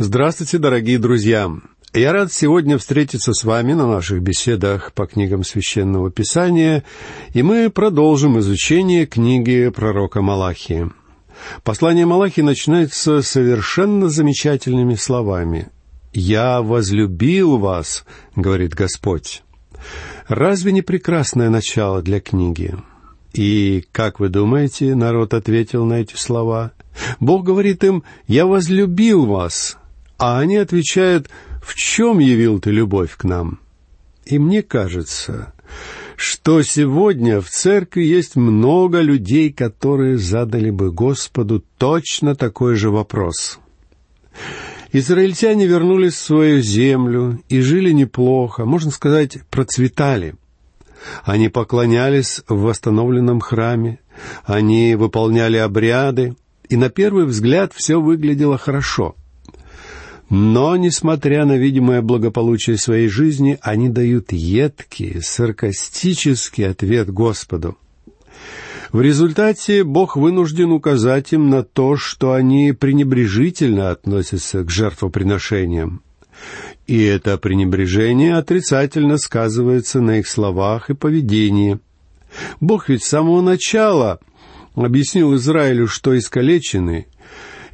Здравствуйте, дорогие друзья! Я рад сегодня встретиться с вами на наших беседах по книгам Священного Писания, и мы продолжим изучение книги пророка Малахии. Послание Малахии начинается совершенно замечательными словами. «Я возлюбил вас», — говорит Господь. Разве не прекрасное начало для книги? И, как вы думаете, народ ответил на эти слова? Бог говорит им, «Я возлюбил вас», а они отвечают, «В чем явил ты любовь к нам?» И мне кажется, что сегодня в церкви есть много людей, которые задали бы Господу точно такой же вопрос. Израильтяне вернулись в свою землю и жили неплохо, можно сказать, процветали. Они поклонялись в восстановленном храме, они выполняли обряды, и на первый взгляд все выглядело хорошо. Но, несмотря на видимое благополучие своей жизни, они дают едкий, саркастический ответ Господу. В результате Бог вынужден указать им на то, что они пренебрежительно относятся к жертвоприношениям. И это пренебрежение отрицательно сказывается на их словах и поведении. Бог ведь с самого начала объяснил Израилю, что искалеченные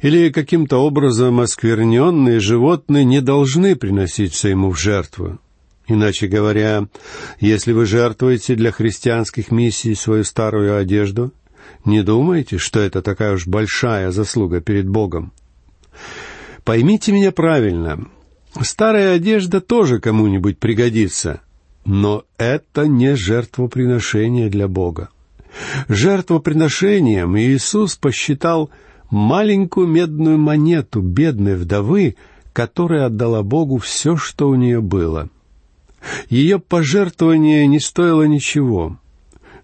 или каким-то образом оскверненные животные не должны приноситься ему в жертву. Иначе говоря, если вы жертвуете для христианских миссий свою старую одежду, не думайте, что это такая уж большая заслуга перед Богом. Поймите меня правильно. Старая одежда тоже кому-нибудь пригодится, но это не жертвоприношение для Бога. Жертвоприношением Иисус посчитал маленькую медную монету бедной вдовы, которая отдала Богу все, что у нее было. Ее пожертвование не стоило ничего,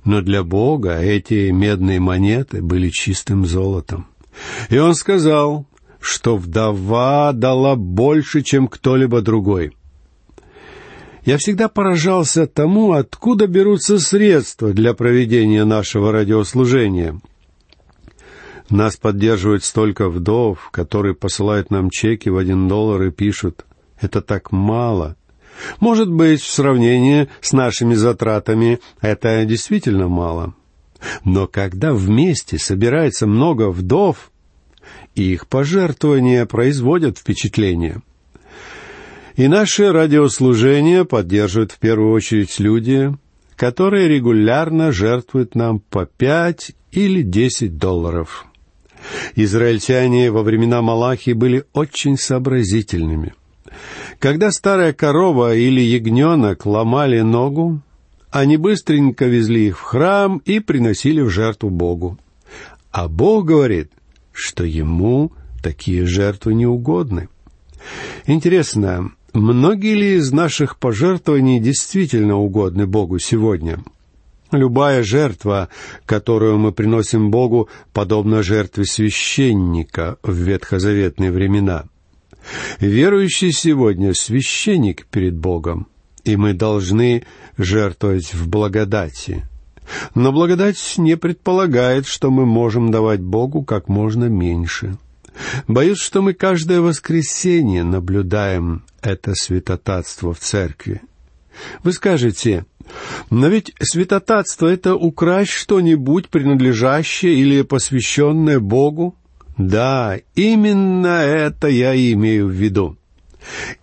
но для Бога эти медные монеты были чистым золотом. И он сказал, что вдова дала больше, чем кто-либо другой. Я всегда поражался тому, откуда берутся средства для проведения нашего радиослужения. Нас поддерживает столько вдов, которые посылают нам чеки в один доллар и пишут, «Это так мало». Может быть, в сравнении с нашими затратами это действительно мало. Но когда вместе собирается много вдов, их пожертвования производят впечатление. И наше радиослужение поддерживают в первую очередь люди, которые регулярно жертвуют нам по пять или десять долларов. Израильтяне во времена Малахи были очень сообразительными. Когда старая корова или ягненок ломали ногу, они быстренько везли их в храм и приносили в жертву Богу. А Бог говорит, что ему такие жертвы не угодны. Интересно, многие ли из наших пожертвований действительно угодны Богу сегодня? Любая жертва, которую мы приносим Богу, подобна жертве священника в ветхозаветные времена. Верующий сегодня священник перед Богом, и мы должны жертвовать в благодати. Но благодать не предполагает, что мы можем давать Богу как можно меньше. Боюсь, что мы каждое воскресенье наблюдаем это святотатство в церкви. Вы скажете, но ведь святотатство — это украсть что-нибудь, принадлежащее или посвященное Богу. Да, именно это я имею в виду.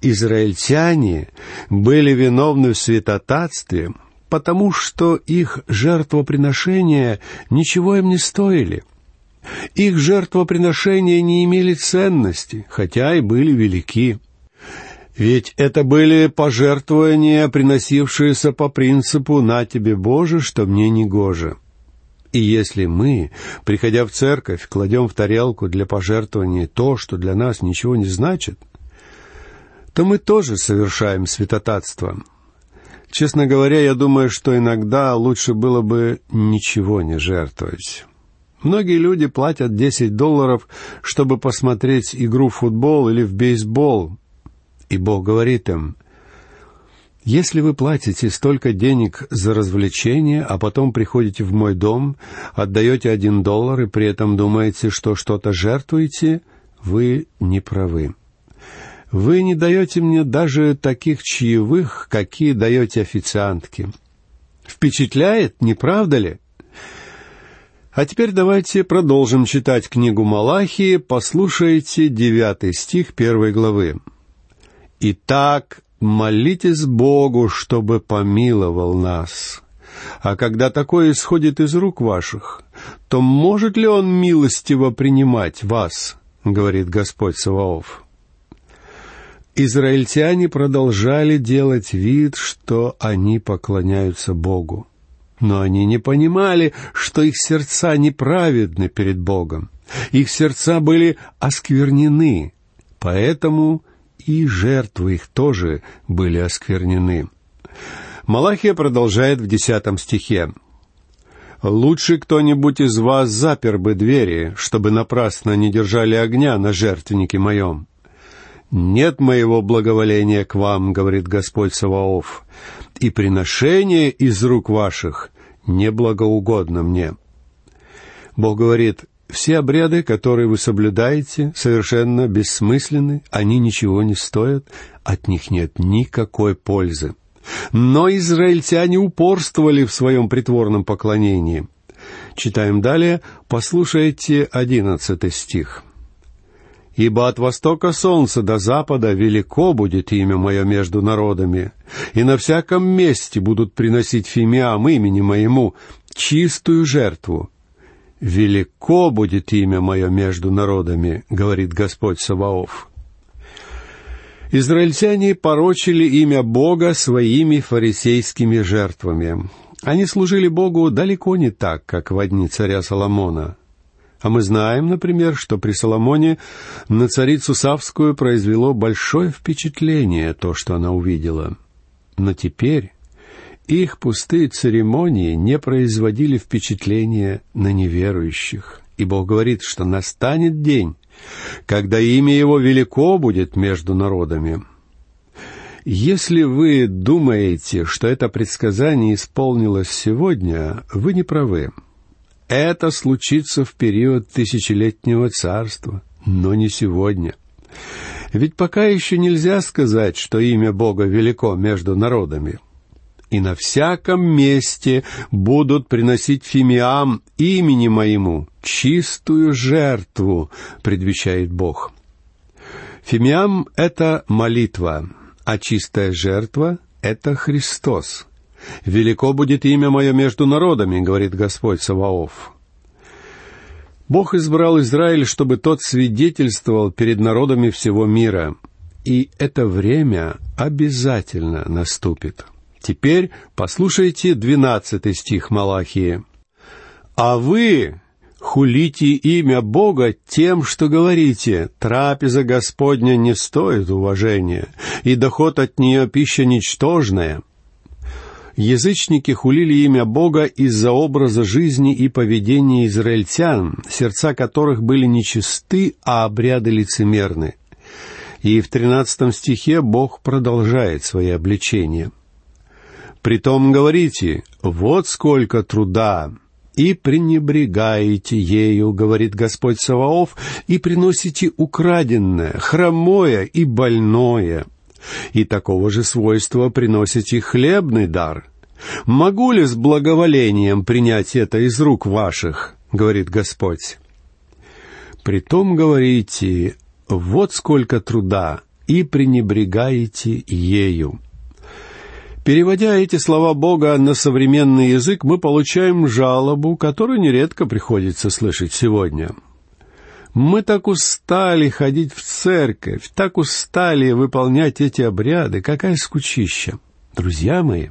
Израильтяне были виновны в святотатстве, потому что их жертвоприношения ничего им не стоили. Их жертвоприношения не имели ценности, хотя и были велики. Ведь это были пожертвования, приносившиеся по принципу «на тебе, Боже, что мне не гоже». И если мы, приходя в церковь, кладем в тарелку для пожертвования то, что для нас ничего не значит, то мы тоже совершаем святотатство. Честно говоря, я думаю, что иногда лучше было бы ничего не жертвовать. Многие люди платят 10 долларов, чтобы посмотреть игру в футбол или в бейсбол. И Бог говорит им — если вы платите столько денег за развлечение, а потом приходите в мой дом, отдаете один доллар и при этом думаете, что что-то жертвуете, вы не правы. Вы не даете мне даже таких чаевых, какие даете официантке. Впечатляет, не правда ли? А теперь давайте продолжим читать книгу Малахии. Послушайте девятый стих первой главы. «Итак, молитесь Богу, чтобы помиловал нас. А когда такое исходит из рук ваших, то может ли Он милостиво принимать вас?» — говорит Господь Саваоф. Израильтяне продолжали делать вид, что они поклоняются Богу. Но они не понимали, что их сердца неправедны перед Богом. Их сердца были осквернены, поэтому и жертвы их тоже были осквернены. Малахия продолжает в десятом стихе. «Лучше кто-нибудь из вас запер бы двери, чтобы напрасно не держали огня на жертвеннике моем. «Нет моего благоволения к вам, — говорит Господь Саваоф, — и приношение из рук ваших неблагоугодно мне». Бог говорит, все обряды, которые вы соблюдаете, совершенно бессмысленны, они ничего не стоят, от них нет никакой пользы. Но израильтяне упорствовали в своем притворном поклонении. Читаем далее, послушайте одиннадцатый стих ибо от востока солнца до запада велико будет имя мое между народами, и на всяком месте будут приносить фимиам имени моему чистую жертву. Велико будет имя мое между народами, говорит Господь Саваоф. Израильтяне порочили имя Бога своими фарисейскими жертвами. Они служили Богу далеко не так, как в дни царя Соломона — а мы знаем, например, что при Соломоне на царицу Савскую произвело большое впечатление то, что она увидела. Но теперь их пустые церемонии не производили впечатления на неверующих. И Бог говорит, что настанет день, когда имя Его велико будет между народами. Если вы думаете, что это предсказание исполнилось сегодня, вы не правы. Это случится в период тысячелетнего царства, но не сегодня. Ведь пока еще нельзя сказать, что имя Бога велико между народами. И на всяком месте будут приносить фимиам имени моему чистую жертву, предвещает Бог. Фимиам — это молитва, а чистая жертва — это Христос. «Велико будет имя мое между народами», — говорит Господь Саваоф. Бог избрал Израиль, чтобы тот свидетельствовал перед народами всего мира. И это время обязательно наступит. Теперь послушайте двенадцатый стих Малахии. «А вы хулите имя Бога тем, что говорите, трапеза Господня не стоит уважения, и доход от нее пища ничтожная». Язычники хулили имя Бога из-за образа жизни и поведения израильтян, сердца которых были нечисты, а обряды лицемерны. И в тринадцатом стихе Бог продолжает свои обличения. «Притом говорите, вот сколько труда, и пренебрегаете ею, говорит Господь Саваоф, и приносите украденное, хромое и больное» и такого же свойства приносите хлебный дар. Могу ли с благоволением принять это из рук ваших, говорит Господь. Притом говорите, вот сколько труда, и пренебрегаете ею. Переводя эти слова Бога на современный язык, мы получаем жалобу, которую нередко приходится слышать сегодня — мы так устали ходить в церковь, так устали выполнять эти обряды. Какая скучища! Друзья мои,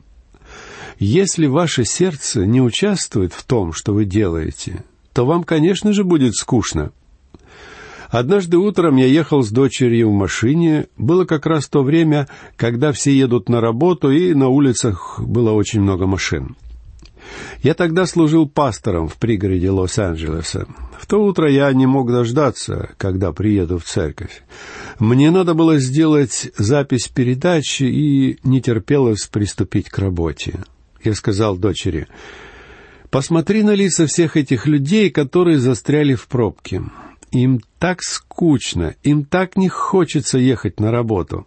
если ваше сердце не участвует в том, что вы делаете, то вам, конечно же, будет скучно. Однажды утром я ехал с дочерью в машине. Было как раз то время, когда все едут на работу, и на улицах было очень много машин. Я тогда служил пастором в пригороде Лос-Анджелеса. В то утро я не мог дождаться, когда приеду в церковь. Мне надо было сделать запись передачи и не терпелось приступить к работе. Я сказал дочери, «Посмотри на лица всех этих людей, которые застряли в пробке. Им так скучно, им так не хочется ехать на работу.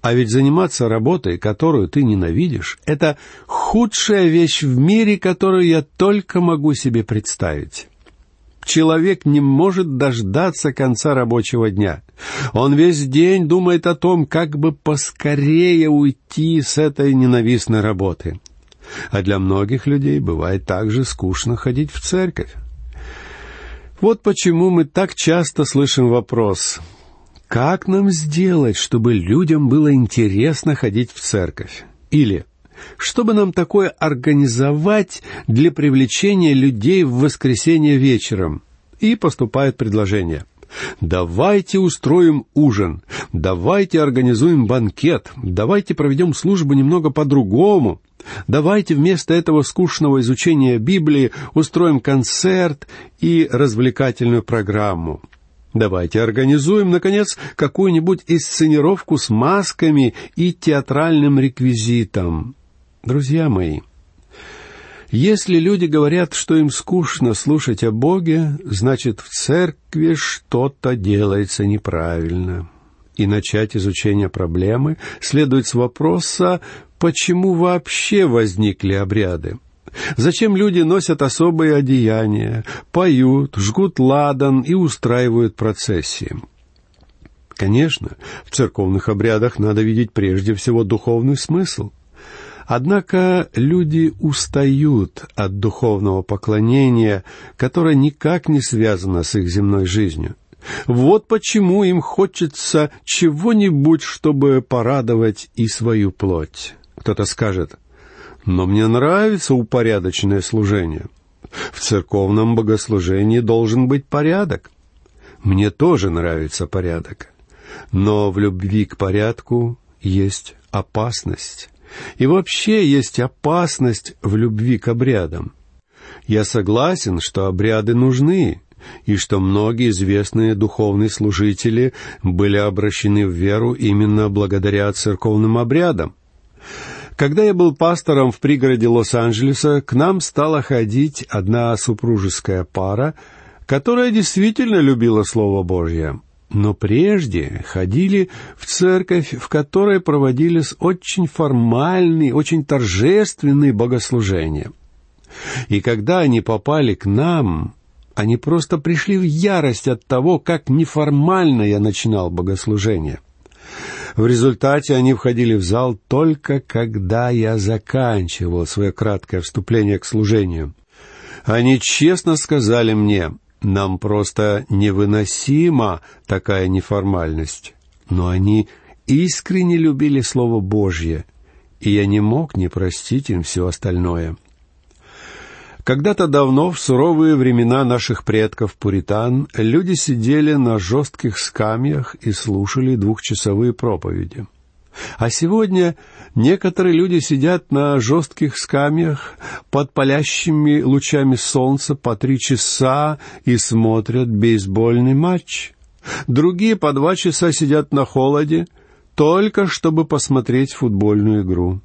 А ведь заниматься работой, которую ты ненавидишь, это худшая вещь в мире, которую я только могу себе представить. Человек не может дождаться конца рабочего дня. Он весь день думает о том, как бы поскорее уйти с этой ненавистной работы. А для многих людей бывает также скучно ходить в церковь. Вот почему мы так часто слышим вопрос, как нам сделать, чтобы людям было интересно ходить в церковь? Или чтобы нам такое организовать для привлечения людей в воскресенье вечером? И поступает предложение. Давайте устроим ужин, давайте организуем банкет, давайте проведем службу немного по-другому, давайте вместо этого скучного изучения Библии устроим концерт и развлекательную программу. Давайте организуем, наконец, какую-нибудь инсценировку с масками и театральным реквизитом. Друзья мои, если люди говорят, что им скучно слушать о Боге, значит, в церкви что-то делается неправильно. И начать изучение проблемы следует с вопроса, почему вообще возникли обряды. Зачем люди носят особые одеяния, поют, жгут ладан и устраивают процессии? Конечно, в церковных обрядах надо видеть прежде всего духовный смысл – Однако люди устают от духовного поклонения, которое никак не связано с их земной жизнью. Вот почему им хочется чего-нибудь, чтобы порадовать и свою плоть. Кто-то скажет, но мне нравится упорядоченное служение. В церковном богослужении должен быть порядок. Мне тоже нравится порядок. Но в любви к порядку есть опасность. И вообще есть опасность в любви к обрядам. Я согласен, что обряды нужны, и что многие известные духовные служители были обращены в веру именно благодаря церковным обрядам. Когда я был пастором в пригороде Лос-Анджелеса, к нам стала ходить одна супружеская пара, которая действительно любила Слово Божье но прежде ходили в церковь, в которой проводились очень формальные, очень торжественные богослужения. И когда они попали к нам, они просто пришли в ярость от того, как неформально я начинал богослужение. В результате они входили в зал только когда я заканчивал свое краткое вступление к служению. Они честно сказали мне, нам просто невыносима такая неформальность. Но они искренне любили Слово Божье, и я не мог не простить им все остальное. Когда-то давно, в суровые времена наших предков-пуритан, люди сидели на жестких скамьях и слушали двухчасовые проповеди. А сегодня некоторые люди сидят на жестких скамьях под палящими лучами солнца по три часа и смотрят бейсбольный матч. Другие по два часа сидят на холоде, только чтобы посмотреть футбольную игру.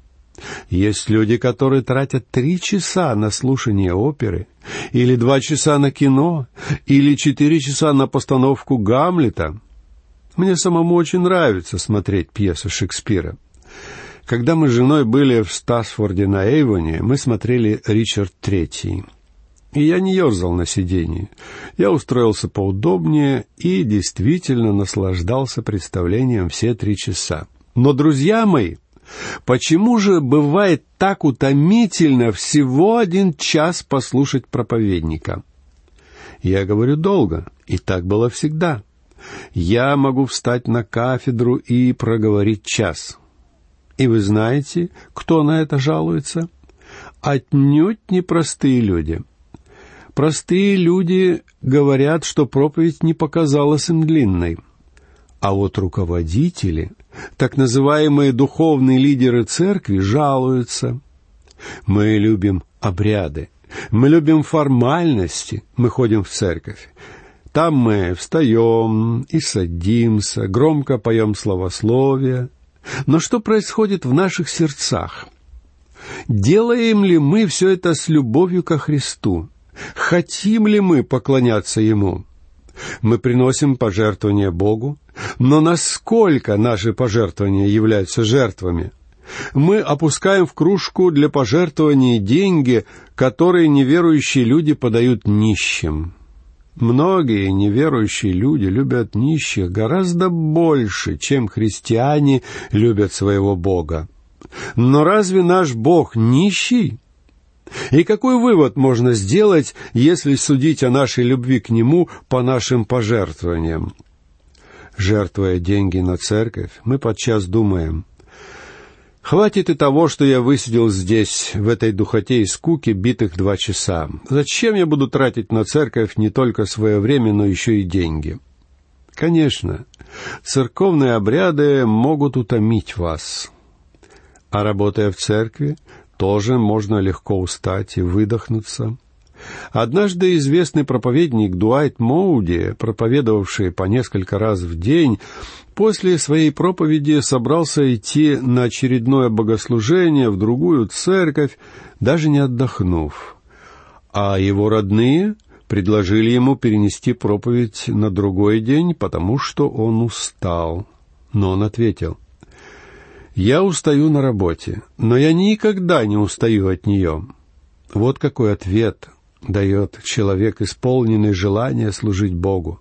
Есть люди, которые тратят три часа на слушание оперы, или два часа на кино, или четыре часа на постановку Гамлета — мне самому очень нравится смотреть пьесы Шекспира. Когда мы с женой были в Стасфорде на Эйвоне, мы смотрели «Ричард Третий». И я не ерзал на сиденье. Я устроился поудобнее и действительно наслаждался представлением все три часа. Но, друзья мои, почему же бывает так утомительно всего один час послушать проповедника? Я говорю долго, и так было всегда я могу встать на кафедру и проговорить час. И вы знаете, кто на это жалуется? Отнюдь не простые люди. Простые люди говорят, что проповедь не показалась им длинной. А вот руководители, так называемые духовные лидеры церкви, жалуются. Мы любим обряды, мы любим формальности, мы ходим в церковь. Там мы встаем и садимся, громко поем словословие. Но что происходит в наших сердцах? Делаем ли мы все это с любовью ко Христу? Хотим ли мы поклоняться Ему? Мы приносим пожертвования Богу, но насколько наши пожертвования являются жертвами? Мы опускаем в кружку для пожертвований деньги, которые неверующие люди подают нищим. Многие неверующие люди любят нищих гораздо больше, чем христиане любят своего Бога. Но разве наш Бог нищий? И какой вывод можно сделать, если судить о нашей любви к Нему по нашим пожертвованиям? Жертвуя деньги на церковь, мы подчас думаем, Хватит и того, что я высидел здесь, в этой духоте и скуке, битых два часа. Зачем я буду тратить на церковь не только свое время, но еще и деньги? Конечно, церковные обряды могут утомить вас. А работая в церкви, тоже можно легко устать и выдохнуться. Однажды известный проповедник Дуайт Моуди, проповедовавший по несколько раз в день, после своей проповеди собрался идти на очередное богослужение в другую церковь, даже не отдохнув. А его родные предложили ему перенести проповедь на другой день, потому что он устал. Но он ответил, «Я устаю на работе, но я никогда не устаю от нее». Вот какой ответ дает человек, исполненный желания служить Богу.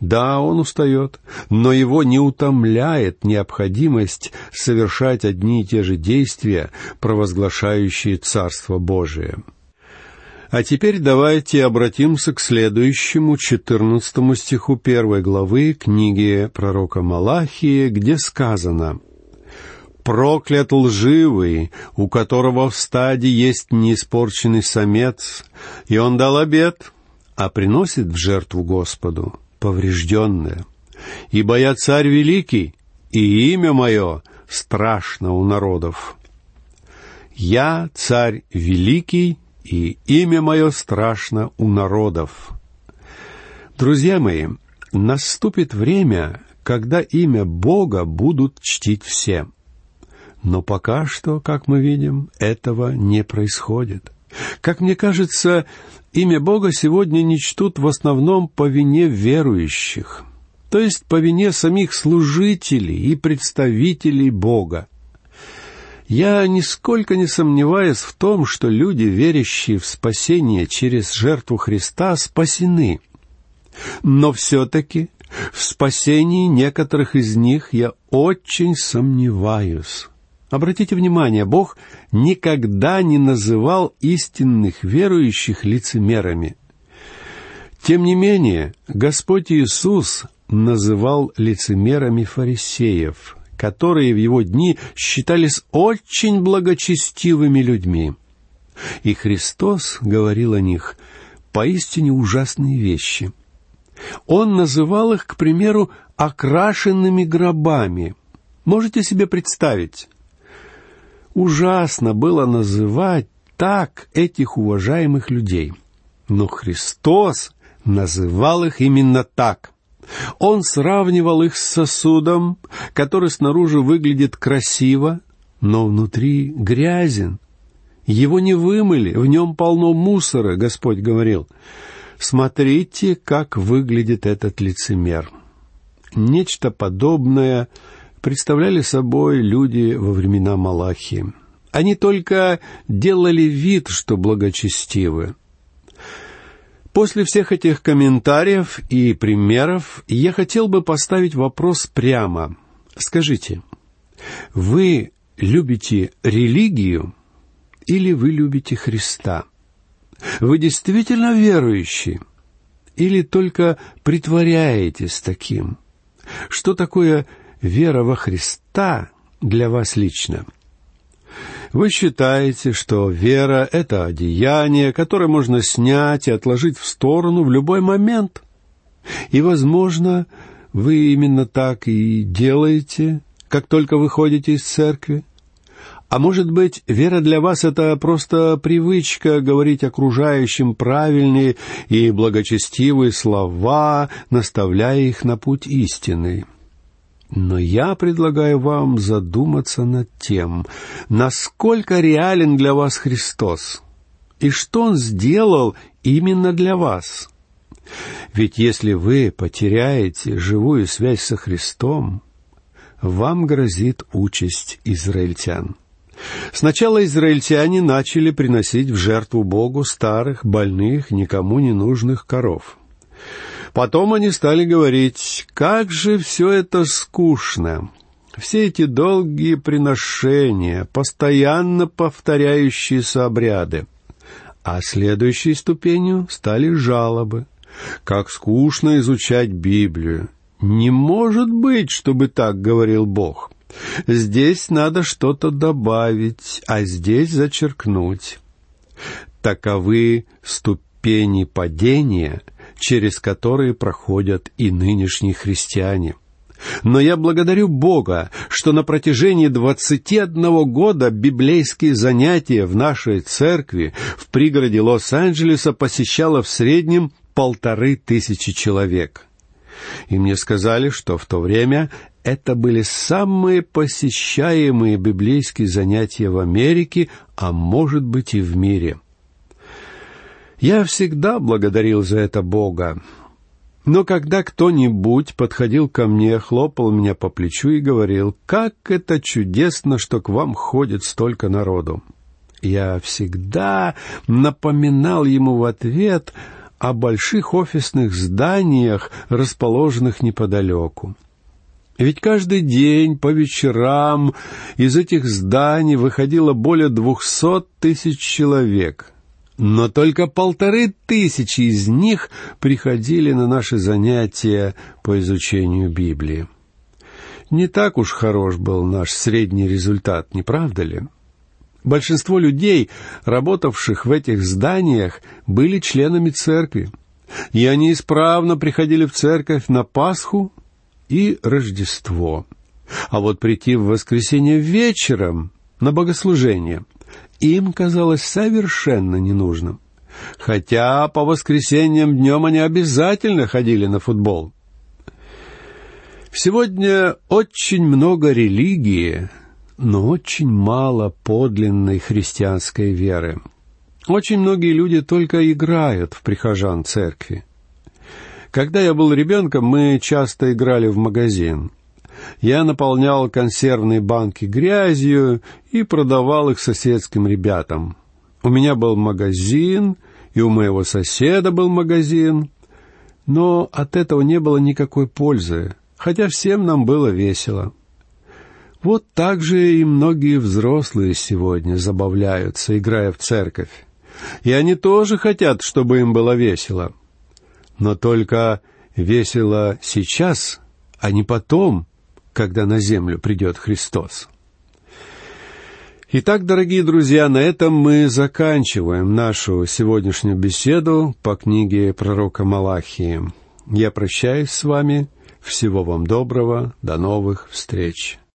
Да, он устает, но его не утомляет необходимость совершать одни и те же действия, провозглашающие Царство Божие. А теперь давайте обратимся к следующему, четырнадцатому стиху первой главы книги пророка Малахии, где сказано «Проклят лживый, у которого в стаде есть неиспорченный самец, и он дал обед, а приносит в жертву Господу поврежденное. Ибо я царь великий, и имя мое страшно у народов. Я царь великий, и имя мое страшно у народов. Друзья мои, наступит время, когда имя Бога будут чтить все. Но пока что, как мы видим, этого не происходит. Как мне кажется, имя Бога сегодня не чтут в основном по вине верующих, то есть по вине самих служителей и представителей Бога. Я нисколько не сомневаюсь в том, что люди, верящие в спасение через жертву Христа, спасены. Но все-таки в спасении некоторых из них я очень сомневаюсь. Обратите внимание, Бог никогда не называл истинных верующих лицемерами. Тем не менее, Господь Иисус называл лицемерами фарисеев, которые в его дни считались очень благочестивыми людьми. И Христос говорил о них поистине ужасные вещи. Он называл их, к примеру, окрашенными гробами. Можете себе представить? Ужасно было называть так этих уважаемых людей. Но Христос называл их именно так. Он сравнивал их с сосудом, который снаружи выглядит красиво, но внутри грязен. Его не вымыли, в нем полно мусора, Господь говорил. Смотрите, как выглядит этот лицемер. Нечто подобное представляли собой люди во времена Малахии. Они только делали вид, что благочестивы. После всех этих комментариев и примеров я хотел бы поставить вопрос прямо. Скажите, вы любите религию или вы любите Христа? Вы действительно верующий или только притворяетесь таким? Что такое вера во Христа для вас лично. Вы считаете, что вера — это одеяние, которое можно снять и отложить в сторону в любой момент. И, возможно, вы именно так и делаете, как только выходите из церкви. А может быть, вера для вас — это просто привычка говорить окружающим правильные и благочестивые слова, наставляя их на путь истины. Но я предлагаю вам задуматься над тем, насколько реален для вас Христос и что Он сделал именно для вас. Ведь если вы потеряете живую связь со Христом, вам грозит участь израильтян. Сначала израильтяне начали приносить в жертву Богу старых, больных, никому не нужных коров. Потом они стали говорить, как же все это скучно. Все эти долгие приношения, постоянно повторяющиеся обряды. А следующей ступенью стали жалобы. Как скучно изучать Библию. Не может быть, чтобы так говорил Бог. Здесь надо что-то добавить, а здесь зачеркнуть. Таковы ступени падения, через которые проходят и нынешние христиане. Но я благодарю Бога, что на протяжении двадцати одного года библейские занятия в нашей церкви в пригороде Лос-Анджелеса посещало в среднем полторы тысячи человек. И мне сказали, что в то время это были самые посещаемые библейские занятия в Америке, а может быть и в мире. Я всегда благодарил за это Бога. Но когда кто-нибудь подходил ко мне, хлопал меня по плечу и говорил, «Как это чудесно, что к вам ходит столько народу!» Я всегда напоминал ему в ответ о больших офисных зданиях, расположенных неподалеку. Ведь каждый день по вечерам из этих зданий выходило более двухсот тысяч человек. Но только полторы тысячи из них приходили на наши занятия по изучению Библии. Не так уж хорош был наш средний результат, не правда ли? Большинство людей, работавших в этих зданиях, были членами церкви, и они исправно приходили в церковь на Пасху и Рождество. А вот прийти в воскресенье вечером на богослужение им казалось совершенно ненужным. Хотя по воскресеньям днем они обязательно ходили на футбол. Сегодня очень много религии, но очень мало подлинной христианской веры. Очень многие люди только играют в прихожан церкви. Когда я был ребенком, мы часто играли в магазин. Я наполнял консервные банки грязью и продавал их соседским ребятам. У меня был магазин, и у моего соседа был магазин. Но от этого не было никакой пользы, хотя всем нам было весело. Вот так же и многие взрослые сегодня забавляются, играя в церковь. И они тоже хотят, чтобы им было весело. Но только весело сейчас, а не потом, когда на землю придет Христос. Итак, дорогие друзья, на этом мы заканчиваем нашу сегодняшнюю беседу по книге пророка Малахии. Я прощаюсь с вами. Всего вам доброго. До новых встреч.